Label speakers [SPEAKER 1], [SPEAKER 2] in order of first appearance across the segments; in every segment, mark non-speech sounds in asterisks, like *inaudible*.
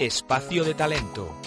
[SPEAKER 1] Espacio de Talento.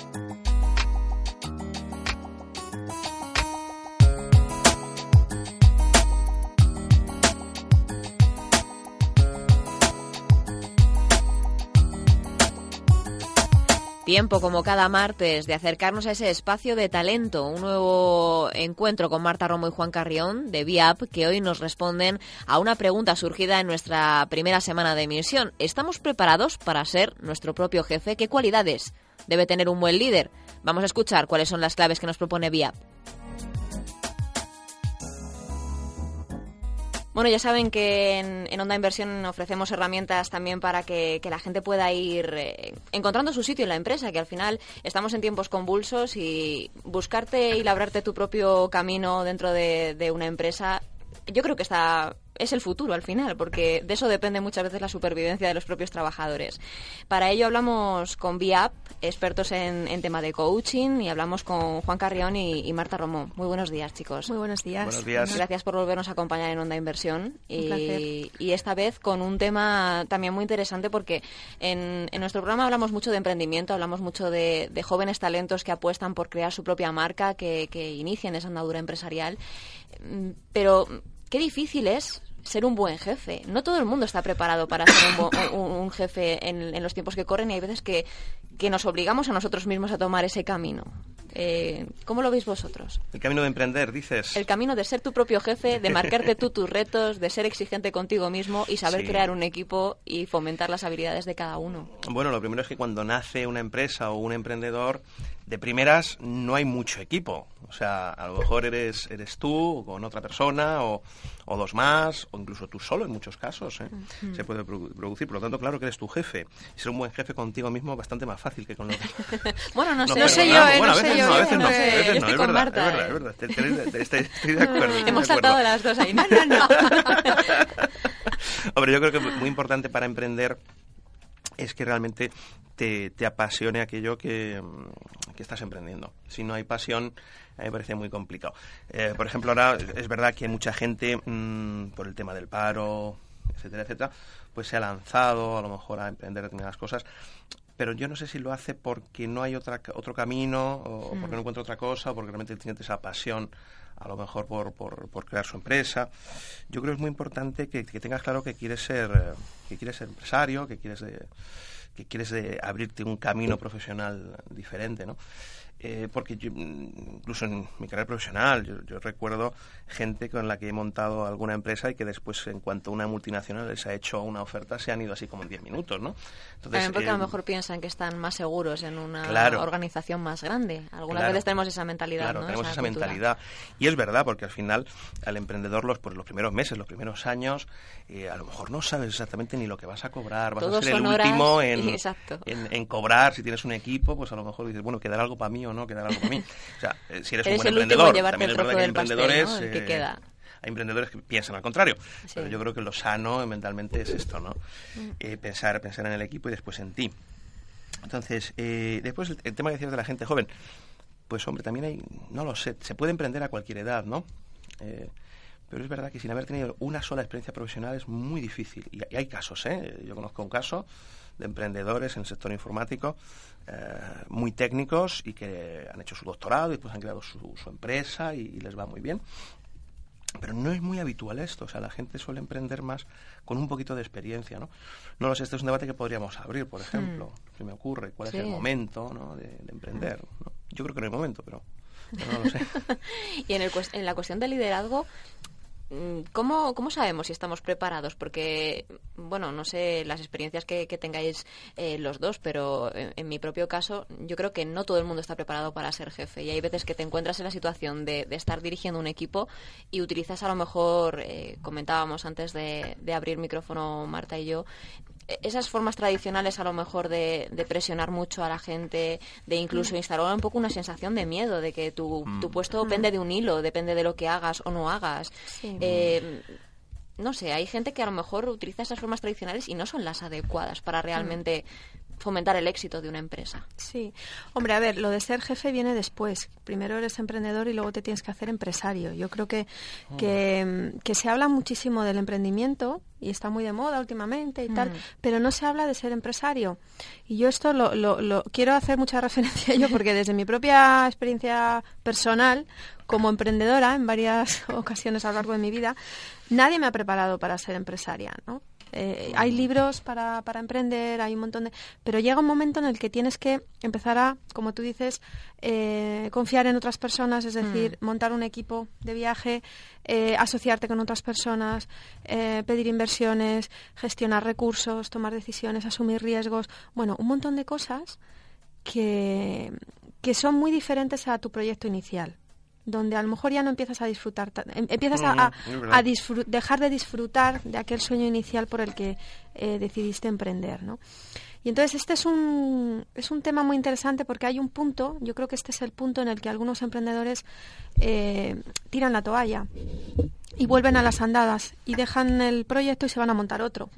[SPEAKER 2] Tiempo, como cada martes, de acercarnos a ese espacio de talento. Un nuevo encuentro con Marta Romo y Juan Carrión de VIAP, que hoy nos responden a una pregunta surgida en nuestra primera semana de emisión. ¿Estamos preparados para ser nuestro propio jefe? ¿Qué cualidades debe tener un buen líder? Vamos a escuchar cuáles son las claves que nos propone VIAP. Bueno, ya saben que en, Onda Inversión ofrecemos herramientas también para que, la gente pueda ir eh, encontrando su sitio en la empresa, que al final estamos en tiempos convulsos y buscarte y labrarte tu propio camino dentro de una empresa, yo creo que está es el futuro al final, porque de eso depende muchas veces la supervivencia de los propios trabajadores. Para ello hablamos con VIAP, expertos en, tema de coaching, y hablamos con Juan Carrión y, Marta Romo. Muy buenos días, chicos.
[SPEAKER 3] Muy buenos días.
[SPEAKER 4] Buenos días.
[SPEAKER 2] Gracias por volvernos a acompañar en Onda Inversión.
[SPEAKER 3] Y,
[SPEAKER 2] y esta vez con un tema también muy interesante, porque en, nuestro programa hablamos mucho de emprendimiento, hablamos mucho de, jóvenes talentos que apuestan por crear su propia marca, que, que inician esa andadura empresarial. Mm, pero qué difícil es ser un buen jefe. No todo el mundo está preparado para ser un, *coughs* jefe en, los tiempos que corren y hay veces que, que, nos obligamos a nosotros mismos a tomar ese camino. Eh, ¿Cómo lo veis vosotros?
[SPEAKER 4] El camino de emprender, dices.
[SPEAKER 2] El camino de ser tu propio jefe, de marcarte tú *laughs* tus retos, de ser exigente contigo mismo y saber crear un equipo y fomentar las habilidades de cada uno.
[SPEAKER 4] Bueno, lo primero es que cuando nace una empresa o un emprendedor, de primeras no hay mucho equipo. O sea, a lo mejor eres, eres tú con otra persona o, dos más, o incluso tú solo en muchos casos. ¿eh? Se puede producir. Por lo tanto, claro que eres tu jefe. Y ser un buen jefe contigo mismo es bastante más fácil que con los *laughs*
[SPEAKER 2] bueno, no, sé,
[SPEAKER 3] no sé yo, ¿eh? no sé yo.
[SPEAKER 4] a veces no, a veces
[SPEAKER 2] no,
[SPEAKER 4] es
[SPEAKER 2] verdad,
[SPEAKER 4] Marta, es verdad, es verdad. Estoy, de acuerdo.
[SPEAKER 2] Hemos saltado las dos ahí. No, no, no. *laughs*
[SPEAKER 4] Hombre, yo creo que es muy importante para emprender es que realmente te, te apasione aquello que, que, estás emprendiendo. Si no hay pasión, a mí me parece muy complicado. Eh, por ejemplo, ahora es verdad que mucha gente, mm, por el tema del paro, etcétera, etcétera, pues se ha lanzado a lo mejor a emprender determinadas cosas, pero yo no sé si lo hace porque no hay otra, otro camino, o mm. porque no encuentra otra cosa, o porque realmente tiene esa pasión a lo mejor por, por, crear su empresa. Yo creo que es muy importante que, tengas claro que quieres ser, eh, que quieres ser empresario, que quieres, de, que quieres de abrirte un camino profesional diferente, ¿no? Eh, porque incluso en mi carrera profesional, yo, recuerdo gente con la que he montado alguna empresa y que después, en cuanto una multinacional les ha hecho una oferta, se han ido así como en 10 minutos, ¿no?
[SPEAKER 2] Entonces, porque a lo eh, mejor piensan que están más seguros en una organización más grande. Algunas veces tenemos esa mentalidad,
[SPEAKER 4] claro, tenemos esa, mentalidad. Y es verdad, porque al final al emprendedor los, pues, los primeros meses, los primeros años, eh, a lo mejor no sabes exactamente ni lo que vas a cobrar, vas a ser el último *laughs* en, en, cobrar, si tienes un equipo, pues a lo mejor dices, bueno, quedará algo para mí o no, quedará algo para mí. O sea, eh, si eres, un buen emprendedor, también es verdad que hay emprendedores...
[SPEAKER 2] Eh,
[SPEAKER 4] hay emprendedores que piensan al contrario, pero yo creo que lo sano mentalmente es esto, ¿no? Mm. pensar, pensar en el equipo y después en ti. Entonces, después el, el, tema que decías de la gente joven, pues hombre, también hay, no lo sé, se puede emprender a cualquier edad, ¿no? pero es verdad que sin haber tenido una sola experiencia profesional es muy difícil. Y, hay casos, ¿eh? Yo conozco un caso de emprendedores en el sector informático eh, muy técnicos y que han hecho su doctorado y después han creado su, empresa y, les va muy bien. Pero no es muy habitual esto, o sea, la gente suele emprender más con un poquito de experiencia, ¿no? No lo sé, este es un debate que podríamos abrir, por ejemplo, hmm. si me ocurre, cuál es el momento ¿no? de, emprender. Yo creo que no hay momento, pero, no lo sé. *laughs*
[SPEAKER 2] y en, el, en la cuestión del liderazgo, Mm, ¿Cómo, ¿Cómo sabemos si estamos preparados? Porque, bueno, no sé las experiencias que, tengáis eh, los dos, pero en, mi propio caso, yo creo que no todo el mundo está preparado para ser jefe. Y hay veces que te encuentras en la situación de, estar dirigiendo un equipo y utilizas a lo mejor, eh, comentábamos antes de, abrir micrófono Marta y yo, esas formas tradicionales a lo mejor de, presionar mucho a la gente, de incluso mm. instalar un poco una sensación de miedo, de que tu, tu mm. puesto depende de un hilo, depende de lo que hagas o no hagas. Eh, no sé, hay gente que a lo mejor utiliza esas formas tradicionales y no son las adecuadas para realmente fomentar el éxito de una empresa.
[SPEAKER 3] Sí, hombre, a ver, lo de ser jefe viene después. Primero eres emprendedor y luego te tienes que hacer empresario. Yo creo que, que, se habla muchísimo del emprendimiento y está muy de moda últimamente y tal, mm. pero no se habla de ser empresario. Y yo esto lo, lo, quiero hacer mucha *laughs* referencia a ello porque desde mi propia experiencia personal, como emprendedora en varias *laughs* ocasiones a lo largo de mi vida, nadie me ha preparado para ser empresaria, ¿no? Eh, hay libros para, para emprender, hay un montón de... Pero llega un momento en el que tienes que empezar a, como tú dices, eh, confiar en otras personas, es decir, mm. montar un equipo de viaje, eh, asociarte con otras personas, pedir inversiones, gestionar recursos, tomar decisiones, asumir riesgos. Bueno, un montón de cosas que, que son muy diferentes a tu proyecto inicial donde a lo mejor ya no empiezas a disfrutar, em, empiezas a, dejar de disfrutar de aquel sueño inicial por el que eh, decidiste emprender, ¿no? Y entonces este es un, es un tema muy interesante porque hay un punto, yo creo que este es el punto en el que algunos emprendedores eh, tiran la toalla y vuelven a las andadas y dejan el proyecto y se van a montar otro.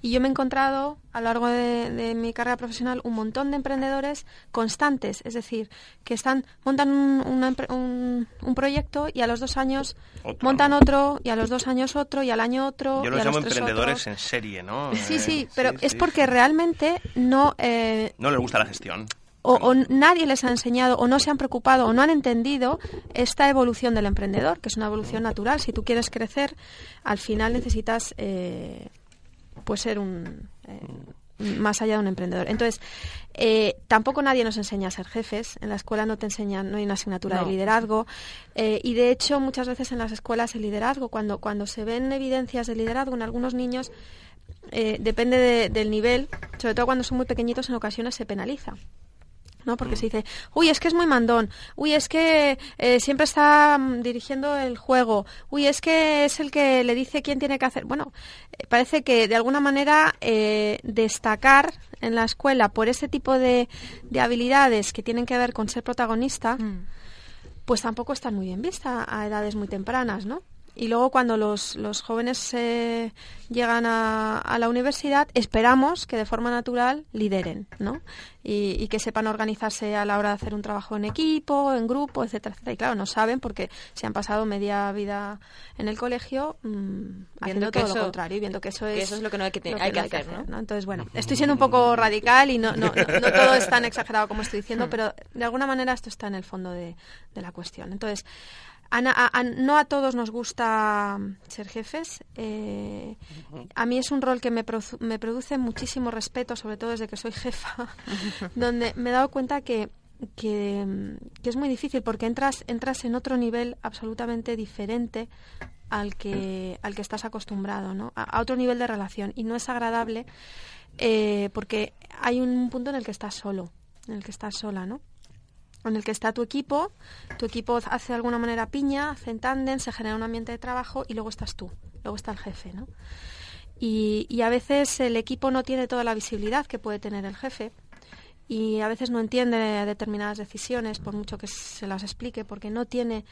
[SPEAKER 3] Y yo me he encontrado a lo largo de, mi carrera profesional un montón de emprendedores constantes, es decir, que están montan un, un, proyecto y a los dos años montan otro y a los dos años otro y al año otro.
[SPEAKER 4] Yo
[SPEAKER 3] los
[SPEAKER 4] llamo emprendedores en serie, ¿no?
[SPEAKER 3] Sí, sí, eh, pero es porque realmente no... Eh,
[SPEAKER 4] no les gusta la gestión
[SPEAKER 3] o, nadie les ha enseñado o no se han preocupado o no han entendido esta evolución del emprendedor, que es una evolución natural. Si tú quieres crecer, al final necesitas eh, pues ser un eh, más allá de un emprendedor. Entonces, eh, tampoco nadie nos enseña a ser jefes. En la escuela no te enseñan, no hay una asignatura de liderazgo. y de hecho, muchas veces en las escuelas el liderazgo, cuando, cuando se ven evidencias de liderazgo en algunos niños, depende del nivel, sobre todo cuando son muy pequeñitos, en ocasiones se penaliza. ¿No? Porque se dice, uy, es que es muy mandón, uy, es que eh, siempre está mm, dirigiendo el juego, uy, es que es el que le dice quién tiene que hacer. Bueno, eh, parece que de alguna manera eh, destacar en la escuela por ese tipo de, de, habilidades que tienen que ver con ser protagonista, mm. pues tampoco están muy bien vista a edades muy tempranas, ¿no? Y luego cuando los, los jóvenes eh, llegan a, a, la universidad esperamos que de forma natural lideren, ¿no? Y, que sepan organizarse a la hora de hacer un trabajo en equipo, en grupo, etcétera, etcétera. Y claro, no saben porque se han pasado media vida en el colegio mmm, haciendo todo lo contrario y viendo que eso es,
[SPEAKER 2] eso es lo que no hay que, hay que, hacer,
[SPEAKER 3] ¿no? Entonces, bueno, estoy siendo un poco radical y no, no, no, todo es tan exagerado como estoy diciendo, *laughs* pero de alguna manera esto está en el fondo de, de la cuestión. Entonces, no a todos nos gusta ser jefes. Eh, a mí es un rol que me, me, produce muchísimo respeto, sobre todo desde que soy jefa, *laughs* donde me he dado cuenta que, que, es muy difícil porque entras, entras en otro nivel absolutamente diferente al que, al que estás acostumbrado, ¿no? a, otro nivel de relación. Y no es agradable eh, porque hay un punto en el que estás solo, en el que estás sola, ¿no? En el que está tu equipo, tu equipo hace de alguna manera piña, hace tándem, se genera un ambiente de trabajo y luego estás tú, luego está el jefe, ¿no? Y a veces el equipo no tiene toda la visibilidad que puede tener el jefe y a veces no entiende determinadas decisiones por mucho que se las explique porque no tiene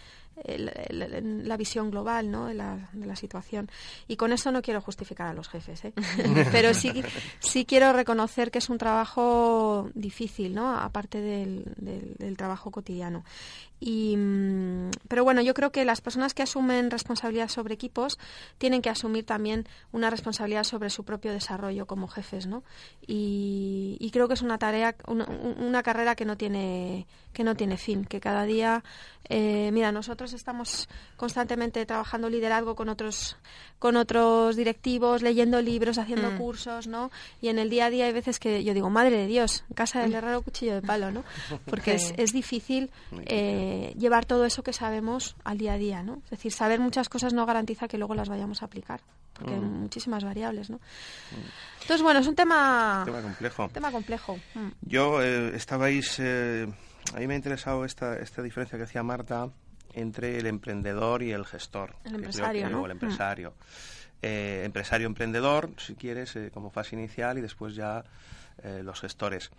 [SPEAKER 3] la visión global ¿no? de, la, de, la, situación. Y con eso no quiero justificar a los jefes, ¿eh? *laughs* pero sí, sí quiero reconocer que es un trabajo difícil, ¿no? aparte del, del, trabajo cotidiano. Y, mm, pero bueno, yo creo que las personas que asumen responsabilidad sobre equipos tienen que asumir también una responsabilidad sobre su propio desarrollo como jefes, ¿no? Y, y creo que es una tarea, una, una carrera que no tiene que no tiene fin, que cada día, eh, mira, nosotros estamos constantemente trabajando liderazgo con otros, con otros directivos, leyendo libros, haciendo mm. cursos, ¿no? Y en el día a día hay veces que yo digo, madre de Dios, casa del herrero cuchillo de palo, ¿no? Porque es, *laughs* es, difícil eh, llevar todo eso que sabemos al día a día, ¿no? Es decir, saber muchas cosas no garantiza que luego las vayamos a aplicar, porque hay mm. muchísimas variables, ¿no? Mm. Entonces, bueno, es un tema...
[SPEAKER 4] Tema complejo.
[SPEAKER 3] Tema complejo.
[SPEAKER 4] Yo, eh, estabais a mí me ha interesado esta, esta diferencia que hacía Marta entre el emprendedor y el gestor.
[SPEAKER 3] El empresario,
[SPEAKER 4] El empresario. Eh, empresario emprendedor, si quieres, eh, como fase inicial y después ya eh, los gestores.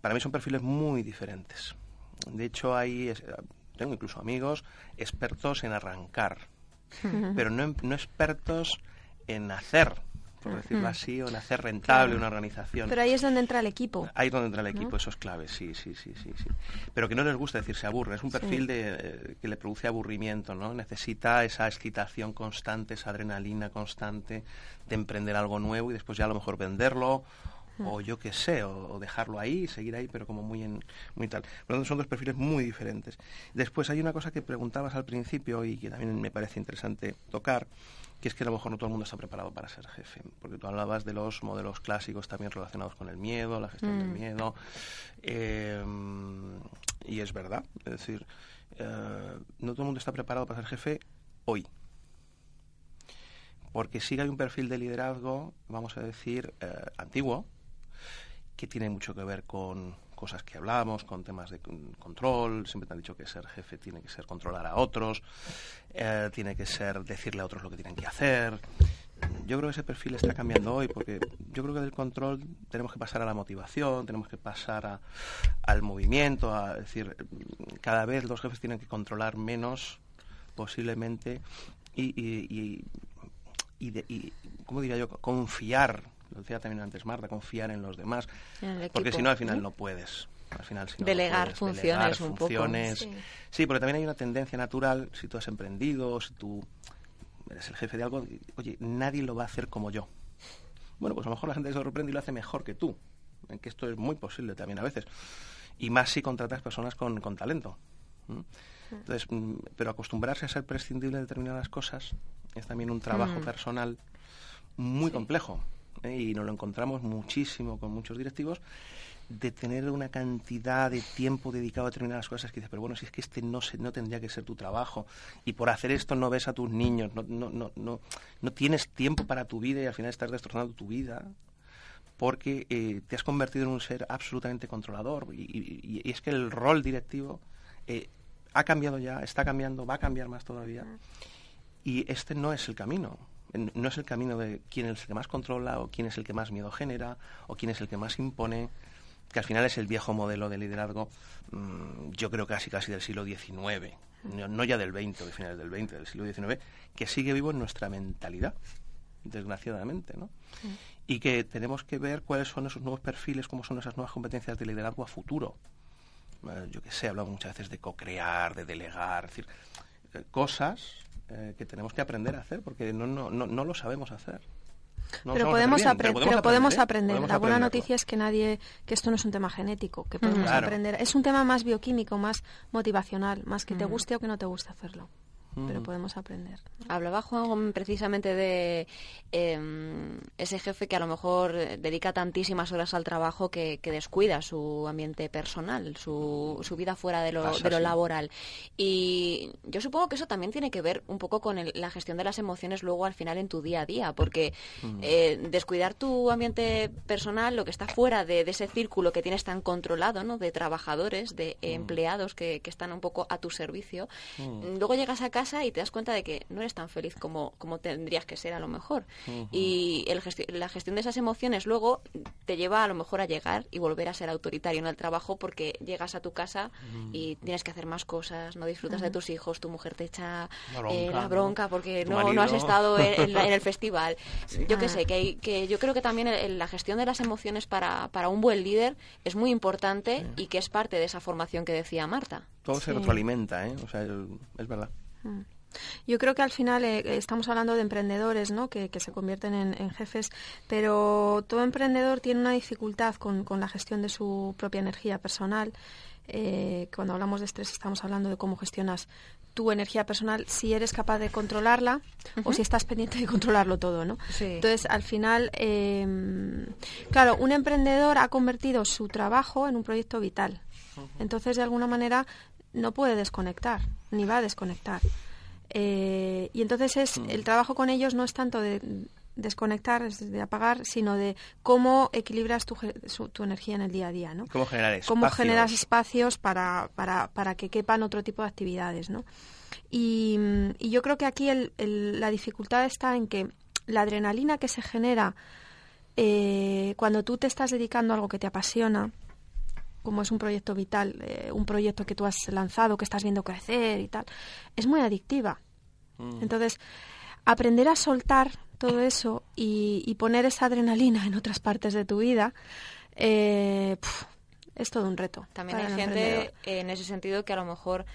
[SPEAKER 4] para mí son perfiles muy diferentes. De hecho, hay, tengo incluso amigos expertos en arrancar, *laughs* pero no, no expertos en hacer por decirlo así, o en hacer rentable una organización.
[SPEAKER 3] Pero ahí es donde entra el equipo.
[SPEAKER 4] Ahí es donde entra el equipo, eso es clave, sí, sí, sí, sí, sí. Pero que no les gusta decir se aburre, es un perfil de, eh, que le produce aburrimiento, ¿no? Necesita esa excitación constante, esa adrenalina constante de emprender algo nuevo y después ya a lo mejor venderlo o yo qué sé, o, dejarlo ahí, seguir ahí, pero como muy en muy tal. Por lo tanto, son dos perfiles muy diferentes. Después hay una cosa que preguntabas al principio y que también me parece interesante tocar, que es que a lo mejor no todo el mundo está preparado para ser jefe, porque tú hablabas de los modelos clásicos también relacionados con el miedo, la gestión del miedo, eh, y es verdad, es decir, eh, no todo el mundo está preparado para ser jefe hoy. Porque sí hay un perfil de liderazgo, vamos a decir, eh, antiguo, que tiene mucho que ver con cosas que hablamos, con temas de control. Siempre te han dicho que ser jefe tiene que ser controlar a otros, eh, tiene que ser decirle a otros lo que tienen que hacer. Yo creo que ese perfil está cambiando hoy porque yo creo que del control tenemos que pasar a la motivación, tenemos que pasar al movimiento, a decir, cada vez los jefes tienen que controlar menos posiblemente y, y, y, y ¿cómo diría yo? Confiar lo decía también antes Marta, confiar en los demás, porque si no al final no puedes. Al final, si no
[SPEAKER 2] delegar funciones un
[SPEAKER 4] funciones. Poco. Sí. porque también hay una tendencia natural, si tú has emprendido, si tú eres el jefe de algo, oye, nadie lo va a hacer como yo. Bueno, pues a lo mejor la gente se sorprende y lo hace mejor que tú, en que esto es muy posible también a veces. Y más si contratas personas con, con talento. Entonces, mm, pero acostumbrarse a ser prescindible de determinadas cosas es también un trabajo mm. personal muy complejo. ¿Eh? y nos lo encontramos muchísimo con muchos directivos, de tener una cantidad de tiempo dedicado a determinadas cosas que dices, pero bueno, si es que este no, se, no tendría que ser tu trabajo y por hacer esto no ves a tus niños, no, no, no, no, no tienes tiempo para tu vida y al final estás destrozando tu vida porque eh, te has convertido en un ser absolutamente controlador y, y, es que el rol directivo eh, ha cambiado ya, está cambiando, va a cambiar más todavía y este no es el camino no es el camino de quién es el que más controla o quién es el que más miedo genera o quién es el que más impone, que al final es el viejo modelo de liderazgo, mm, yo creo casi casi del siglo XIX, no, ya del XX, de finales del XX, del siglo XIX, que sigue vivo en nuestra mentalidad, desgraciadamente, ¿no? Y que tenemos que ver cuáles son esos nuevos perfiles, cómo son esas nuevas competencias de liderazgo a futuro. Eh, yo que sé, hablamos muchas veces de co-crear, de delegar, es decir, eh, cosas eh, que tenemos que aprender a hacer porque no, no, no, no lo sabemos hacer.
[SPEAKER 3] pero, podemos pero, podemos, aprender. La buena noticia es que nadie, que esto no es un tema genético, que podemos aprender. Es un tema más bioquímico, más motivacional, más que te guste o que no te guste hacerlo pero podemos aprender.
[SPEAKER 2] Hablaba Juan precisamente de em, ese jefe que a lo mejor dedica tantísimas horas al trabajo que, descuida su ambiente personal, su, su vida fuera de lo, de lo laboral. Y yo supongo que eso también tiene que ver un poco con la gestión de las emociones luego al final en tu día a día, porque eh, descuidar tu ambiente personal, lo que está fuera de, ese círculo que tienes tan controlado, ¿no? de trabajadores, de empleados que, que, están un poco a tu servicio, luego llegas a casa y te das cuenta de que no eres tan feliz como, como tendrías que ser a lo mejor. Y el la gestión de esas emociones luego te lleva a lo mejor a llegar y volver a ser autoritario en el trabajo porque llegas a tu casa y tienes que hacer más cosas, no disfrutas de tus hijos, tu mujer te echa la bronca, eh, porque no, no, has estado en, el *laughs* festival. Yo qué sé, que, que yo creo que también la gestión de las emociones para, para un buen líder es muy importante y que es parte de esa formación que decía Marta.
[SPEAKER 4] Todo se retroalimenta, ¿eh? O sea, es verdad. Mm.
[SPEAKER 3] Yo creo que al final eh, estamos hablando de emprendedores ¿no? que, se convierten en, jefes, pero todo emprendedor tiene una dificultad con, la gestión de su propia energía personal. Eh, cuando hablamos de estrés estamos hablando de cómo gestionas tu energía personal, si eres capaz de controlarla o si estás pendiente de controlarlo todo. ¿no? Entonces, al final, em, claro, un emprendedor ha convertido su trabajo en un proyecto vital. Entonces, de alguna manera, no puede desconectar, ni va a desconectar. Eh, y entonces es mm. el trabajo con ellos no es tanto de desconectar, de apagar, sino de cómo equilibras tu, tu energía en el día a día, ¿no?
[SPEAKER 4] Cómo generar espacios.
[SPEAKER 3] Cómo generas espacios para, para, para que quepan otro tipo de actividades, ¿no? Y, y yo creo que aquí el, la dificultad está en que la adrenalina que se genera eh, cuando tú te estás dedicando a algo que te apasiona, como es un proyecto vital, eh, un proyecto que tú has lanzado, que estás viendo crecer y tal, es muy adictiva. Mm. Entonces, aprender a soltar todo eso y, poner esa adrenalina en otras partes de tu vida, eh, es todo un reto.
[SPEAKER 2] También hay gente en ese sentido que a lo mejor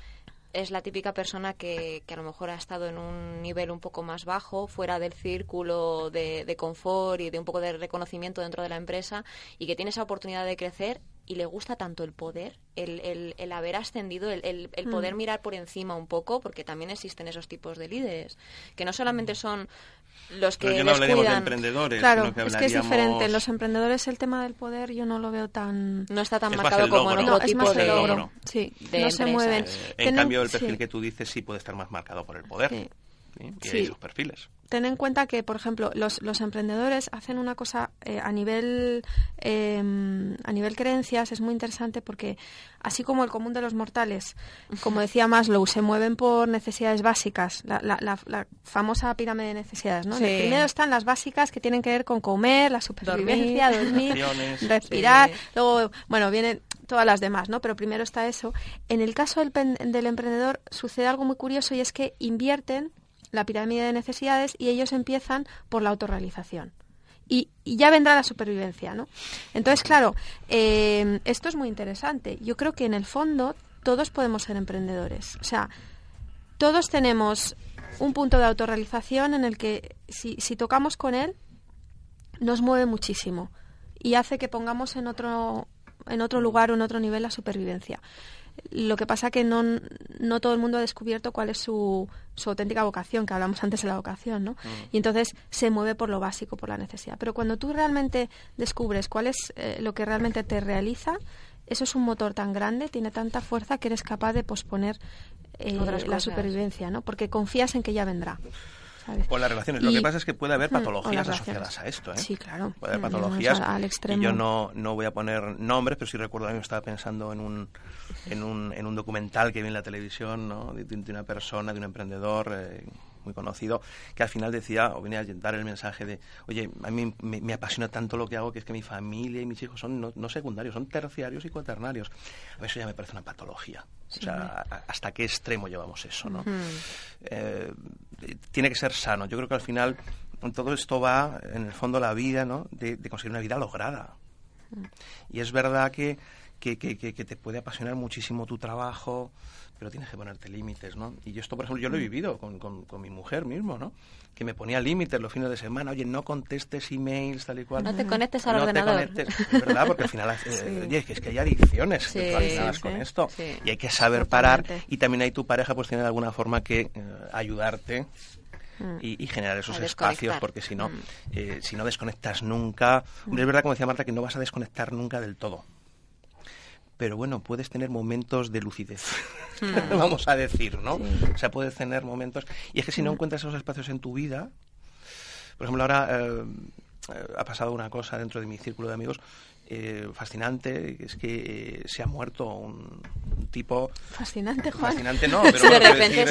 [SPEAKER 2] es la típica persona que, que, a lo mejor ha estado en un nivel un poco más bajo, fuera del círculo de, de, confort y de un poco de reconocimiento dentro de la empresa y que tiene esa oportunidad de crecer y le gusta tanto el poder, el, el, el haber ascendido, el, el, poder mm. mirar por encima un poco, porque también existen esos tipos de líderes, que no solamente son los que
[SPEAKER 4] Pero no hablaríamos de emprendedores,
[SPEAKER 3] claro, es que es diferente. Los emprendedores, el tema del poder, yo no lo veo tan...
[SPEAKER 2] No está tan marcado como en otro tipo de...
[SPEAKER 3] Logro. Sí, no se mueven.
[SPEAKER 4] Eh, en cambio, el perfil que tú dices sí puede estar más marcado por el poder. Sí. Y hay sus perfiles.
[SPEAKER 3] Ten en cuenta que, por ejemplo, los, los emprendedores hacen una cosa eh, a nivel em, a nivel creencias es muy interesante porque así como el común de los mortales, como decía Maslow, se mueven por necesidades básicas, la, la, famosa pirámide de necesidades, ¿no? primero están las básicas que tienen que ver con comer, la supervivencia, dormir, respirar, luego, bueno, vienen todas las demás, ¿no? Pero primero está eso. En el caso del, del emprendedor sucede algo muy curioso y es que invierten la pirámide de necesidades y ellos empiezan por la autorrealización. Y, ya vendrá la supervivencia, ¿no? Entonces, claro, eh, esto es muy interesante. Yo creo que en el fondo todos podemos ser emprendedores. O sea, todos tenemos un punto de autorrealización en el que si, si tocamos con él, nos mueve muchísimo y hace que pongamos en otro, en otro lugar o en otro nivel la supervivencia. Lo que pasa que no, no todo el mundo ha descubierto cuál es su, su auténtica vocación, que hablamos antes de la vocación, ¿no? Mm. Y entonces se mueve por lo básico, por la necesidad. Pero cuando tú realmente descubres cuál es eh, lo que realmente te realiza, eso es un motor tan grande, tiene tanta fuerza que eres capaz de posponer eh, la supervivencia, ¿no? Porque confías en que ya vendrá.
[SPEAKER 4] O las relaciones. Lo que pasa es que puede haber mm, patologías asociadas a esto. ¿eh?
[SPEAKER 3] Sí, claro.
[SPEAKER 4] Puede haber patologías. Al extremo. Y yo no, no voy a poner nombres, pero sí recuerdo que estaba pensando en un, en un, en un documental que vi en la televisión ¿no? de, una persona, de un emprendedor. Eh, muy conocido, que al final decía, o venía a dar el mensaje de, oye, a mí me, apasiona tanto lo que hago que es que mi familia y mis hijos son no, secundarios, son terciarios y cuaternarios. A ver, eso ya me parece una patología. O sea, ¿hasta qué extremo llevamos eso, no? Eh, tiene que ser sano. Yo creo que al final todo esto va, en el fondo, la vida, ¿no? De, conseguir una vida lograda. Y es verdad que, que, que, que, te puede apasionar muchísimo tu trabajo, pero tienes que ponerte límites, ¿no? Y yo esto, por ejemplo, yo lo he mm. vivido con, con, mi mujer mismo, ¿no? Que me ponía límites los fines de semana, oye, no contestes emails, tal y cual.
[SPEAKER 2] No te conectes al ordenador.
[SPEAKER 4] Te conectes, ¿verdad? Porque al final, *laughs* eh, oye, es que hay adicciones sí, con esto. Y hay que saber parar. Y también hay tu pareja, pues tiene de alguna forma que eh, ayudarte mm. y, generar esos espacios, porque si no, mm. eh, si no desconectas nunca, es verdad, como decía Marta, que no vas a desconectar nunca del todo pero bueno, puedes tener momentos de lucidez, *laughs* *laughs* vamos a decir, ¿no? O sea, puedes tener momentos... Y es que si no hmm. encuentras esos espacios en tu vida, por ejemplo, ahora eh, eh, ha pasado una cosa dentro de mi círculo de amigos eh, fascinante, es que se ha muerto un, tipo...
[SPEAKER 3] Fascinante, Juan.
[SPEAKER 4] Fascinante no, *laughs* pero... de repente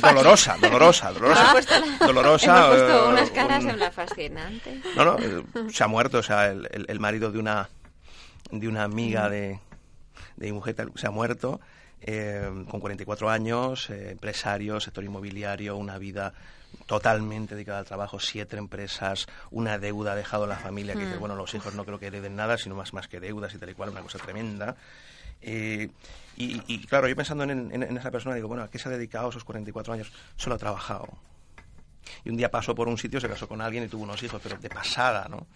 [SPEAKER 4] dolorosa, dolorosa, dolorosa.
[SPEAKER 2] dolorosa. Hemos puesto unas caras en la fascinante.
[SPEAKER 4] No, no, se ha muerto, o sea, el marido de una de una amiga de, de mi mujer, se ha muerto. Eh, con 44 años, eh, empresario, sector inmobiliario, una vida totalmente dedicada al trabajo, siete empresas, una deuda ha dejado la familia, que dice, mm. bueno, los hijos no creo que hereden nada, sino más, más que deudas y tal y cual, una cosa tremenda. Eh, y, claro, yo pensando en, en, esa persona, digo, bueno, ¿a qué se ha dedicado esos 44 años? Solo ha trabajado. Y un día pasó por un sitio, se casó con alguien y tuvo unos hijos, pero de pasada, ¿no?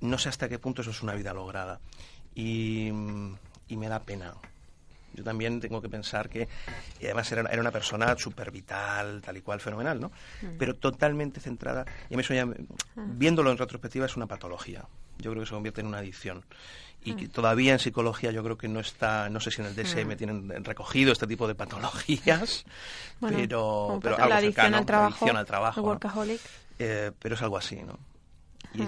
[SPEAKER 4] No sé hasta qué punto eso es una vida lograda y, me da pena. Yo también tengo que pensar que, y además era, era una persona súper vital, tal y cual, fenomenal, ¿no? Mm. Pero totalmente centrada, y a mí eso ya, mm. viéndolo en retrospectiva, es una patología. Yo creo que se convierte en una adicción. Y que mm. todavía en psicología yo creo que no está, no sé si en el DSM tienen recogido este tipo de patologías, *laughs* pero, pero algo
[SPEAKER 3] la adicción al trabajo,
[SPEAKER 4] adicción al trabajo
[SPEAKER 3] workaholic.
[SPEAKER 4] Eh, pero es algo así, ¿no? Y,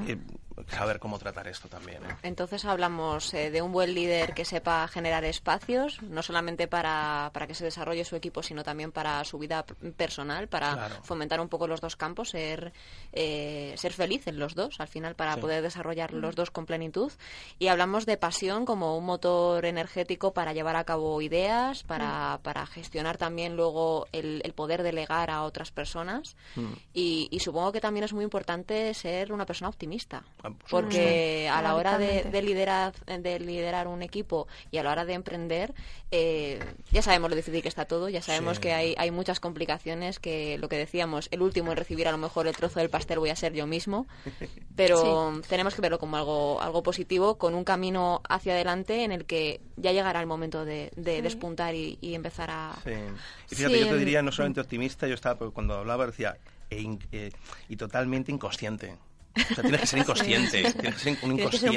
[SPEAKER 4] saber cómo tratar esto también. ¿eh?
[SPEAKER 2] Entonces hablamos eh, de un buen líder que sepa generar espacios, no solamente para, para, que se desarrolle su equipo, sino también para su vida personal, para fomentar un poco los dos campos, ser, eh, ser feliz en los dos, al final, para poder desarrollar los dos con plenitud. Y hablamos de pasión como un motor energético para llevar a cabo ideas, para, para gestionar también luego el, el, poder delegar a otras personas. Mm. Y, y supongo que también es muy importante ser una persona optimista. Porque a la hora de, liderar, de liderar un equipo y a la hora de emprender, eh, ya sabemos lo difícil que está todo, ya sabemos que hay, hay muchas complicaciones, que lo que decíamos, el último en recibir a lo mejor el trozo del pastel voy a ser yo mismo, *laughs* pero tenemos que verlo como algo, algo positivo, con un camino hacia adelante en el que ya llegará el momento de, despuntar y, empezar a...
[SPEAKER 4] Y fíjate, yo te diría no solamente optimista, yo estaba, cuando hablaba decía, e eh, y totalmente inconsciente. O sea, tienes que ser *laughs* inconsciente, tienes que ser un inconsciente.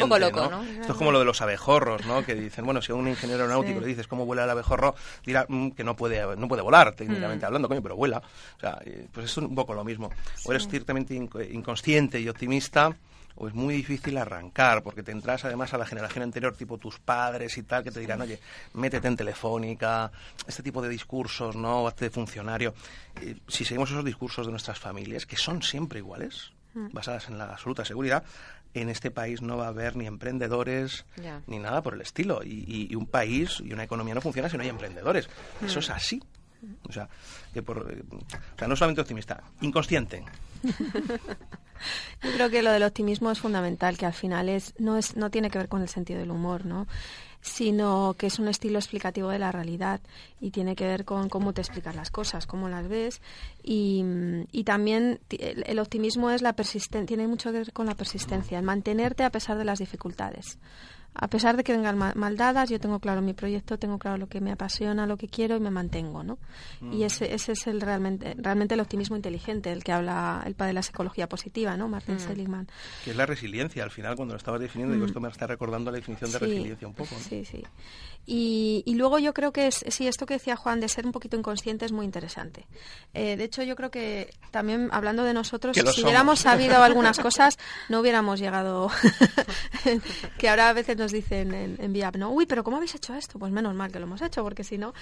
[SPEAKER 4] ¿no? Esto es como lo de los abejorros, ¿no? Que dicen, bueno, si a un ingeniero aeronáutico le dices cómo vuela el abejorro, dirá mm, que no puede, no puede volar, técnicamente mm. hablando, coño, pero vuela. O sea, eh, pues es un poco lo mismo. O eres ciertamente inconsciente y optimista, o es muy difícil arrancar, porque tendrás además a la generación anterior, tipo tus padres y tal, que te dirán, oye, métete en telefónica, este tipo de discursos, ¿no? Hazte de funcionario. Eh, si seguimos esos discursos de nuestras familias, que son siempre iguales. Basadas en la absoluta seguridad, en este país no va a haber ni emprendedores ni nada por el estilo. Y, un país y una economía no funciona si no hay emprendedores. Eso es mm. así. O sea, que por, o sea, no solamente optimista, inconsciente. *laughs*
[SPEAKER 3] Yo creo que lo del optimismo es fundamental, que al final es no es no tiene que ver con el sentido del humor, ¿no? Sino que es un estilo explicativo de la realidad y tiene que ver con cómo te explicas las cosas, cómo las ves. Y, y también el, optimismo es la persistencia, tiene mucho que ver con la persistencia, el mantenerte a pesar de las dificultades a pesar de que vengan mal, dadas, yo tengo claro mi proyecto, tengo claro lo que me apasiona, lo que quiero y me mantengo, ¿no? Y mm. ese, ese es el realmente, realmente el optimismo inteligente, el que habla el padre de la psicología positiva, ¿no? Martin mm. Seligman.
[SPEAKER 4] Que es la resiliencia, al final, cuando lo estabas definiendo, digo, mm. esto me está recordando la definición de resiliencia un poco,
[SPEAKER 3] Sí, sí. Y, y, luego yo creo que es, sí, esto que decía Juan de ser un poquito inconsciente es muy interesante. Eh, de hecho, yo creo que también hablando de nosotros, si hubiéramos *laughs* sabido algunas cosas, no hubiéramos llegado. *laughs* que ahora a veces nos dicen en, en Viap, ¿no? Uy, pero ¿cómo habéis hecho esto? Pues menos mal que lo hemos hecho, porque si no,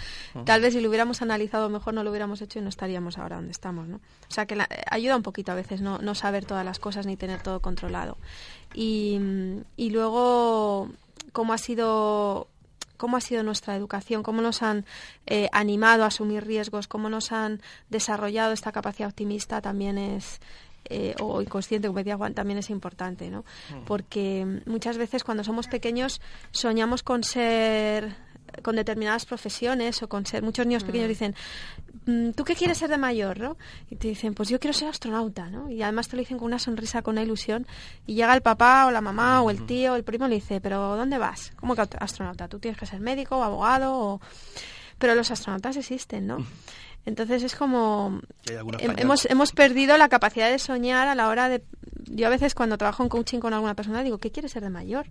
[SPEAKER 3] tal vez si lo hubiéramos analizado mejor no lo hubiéramos hecho y no estaríamos ahora donde estamos, ¿no? O sea que ayuda un poquito a veces no, no saber todas las cosas ni tener todo controlado. Y, y luego, ¿cómo ha sido cómo ha sido nuestra educación, cómo nos han eh, animado a asumir riesgos, cómo nos han desarrollado esta capacidad optimista también es, eh, o inconsciente, como decía Juan, también es importante, ¿no? Mm. Porque muchas veces cuando somos pequeños soñamos con ser con determinadas profesiones o con ser muchos niños pequeños mm. dicen mm, tú qué quieres ser de mayor no y te dicen pues yo quiero ser astronauta no y además te lo dicen con una sonrisa con una ilusión y llega el papá o la mamá o el tío o el primo y le dice pero dónde vas cómo que astronauta tú tienes que ser médico o abogado o... pero los astronautas existen no entonces es como hemos hemos perdido la capacidad de soñar a la hora de yo a veces cuando trabajo en coaching con alguna persona digo qué quieres ser de mayor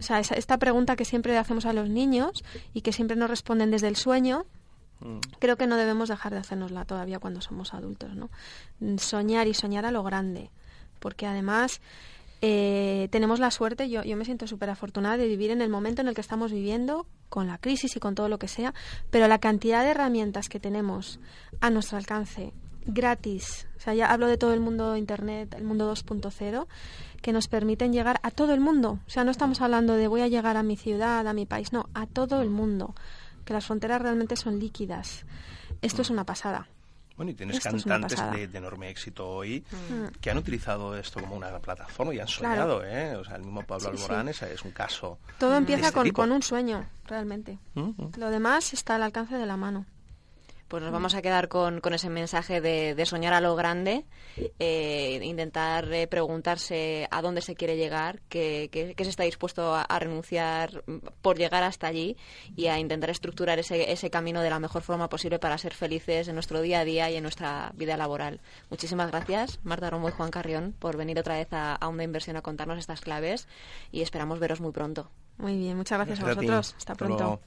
[SPEAKER 3] o sea, esta pregunta que siempre hacemos a los niños y que siempre nos responden desde el sueño, mm. creo que no debemos dejar de hacernosla todavía cuando somos adultos, ¿no? Soñar y soñar a lo grande, porque además eh, tenemos la suerte, yo, yo me siento súper afortunada de vivir en el momento en el que estamos viviendo, con la crisis y con todo lo que sea, pero la cantidad de herramientas que tenemos a nuestro alcance, gratis, o sea, ya hablo de todo el mundo de Internet, el mundo 2.0, que nos permiten llegar a todo el mundo. O sea, no estamos hablando de voy a llegar a mi ciudad, a mi país, no, a todo el mundo. Que las fronteras realmente son líquidas. Esto es una pasada.
[SPEAKER 4] Bueno, y tienes cantantes de, enorme éxito hoy mm. que han utilizado esto como una plataforma y han soñado, ¿eh? O sea, el mismo Pablo Alborán es, un caso.
[SPEAKER 3] Todo empieza este con, un sueño, realmente. Mm. Lo demás está al alcance de la mano
[SPEAKER 2] pues nos vamos a quedar con, con ese mensaje de, soñar a lo grande, eh, intentar eh, preguntarse a dónde se quiere llegar, qué, se está dispuesto a, renunciar por llegar hasta allí y a intentar estructurar ese, ese camino de la mejor forma posible para ser felices en nuestro día a día y en nuestra vida laboral. Muchísimas gracias, Marta Romo y Juan Carrión, por venir otra vez a, a Onda Inversión a contarnos estas claves y esperamos veros muy pronto.
[SPEAKER 3] Muy bien, muchas gracias, a vosotros. Hasta pronto.